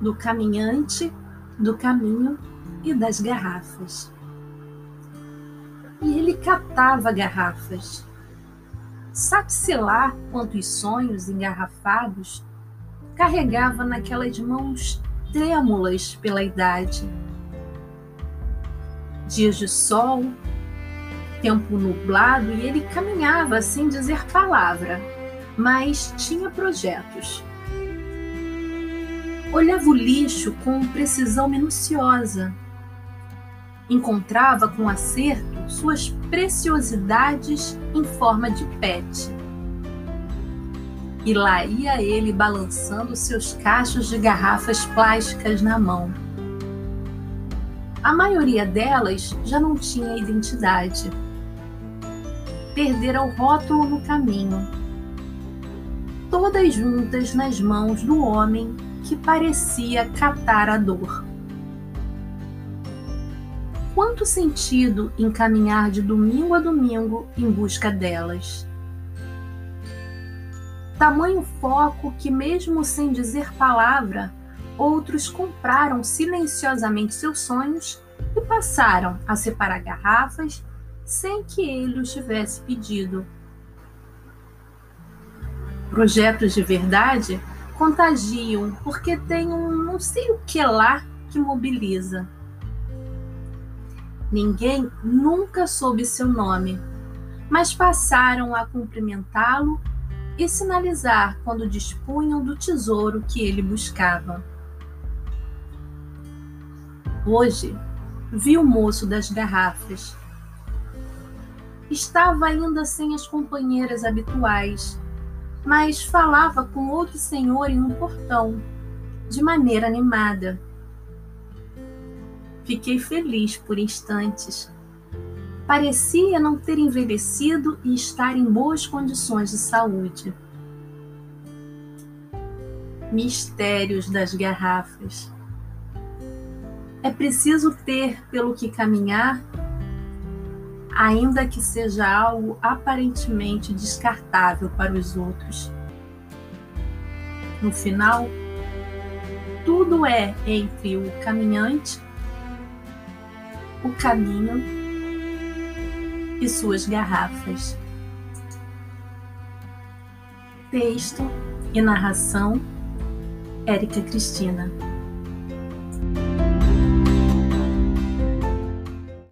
do caminhante, do caminho e das garrafas. E ele catava garrafas. Sabe-se lá quantos sonhos engarrafados carregava naquelas mãos trêmulas pela idade. Dias de sol, tempo nublado e ele caminhava sem dizer palavra, mas tinha projetos. Olhava o lixo com precisão minuciosa. Encontrava com acerto suas preciosidades em forma de pet. E lá ia ele balançando seus cachos de garrafas plásticas na mão. A maioria delas já não tinha identidade. Perdera o rótulo no caminho. Todas juntas nas mãos do homem que parecia catar a dor. Quanto sentido em caminhar de domingo a domingo em busca delas? Tamanho foco que, mesmo sem dizer palavra, outros compraram silenciosamente seus sonhos e passaram a separar garrafas sem que ele os tivesse pedido. Projetos de verdade contagiam, porque tem um não sei o que lá que mobiliza. Ninguém nunca soube seu nome, mas passaram a cumprimentá-lo e sinalizar quando dispunham do tesouro que ele buscava. Hoje, vi o moço das garrafas. Estava ainda sem as companheiras habituais mas falava com outro senhor em um portão, de maneira animada. Fiquei feliz por instantes. Parecia não ter envelhecido e estar em boas condições de saúde. Mistérios das garrafas. É preciso ter pelo que caminhar ainda que seja algo aparentemente descartável para os outros. No final, tudo é entre o caminhante, o caminho e suas garrafas. Texto e narração Érica Cristina.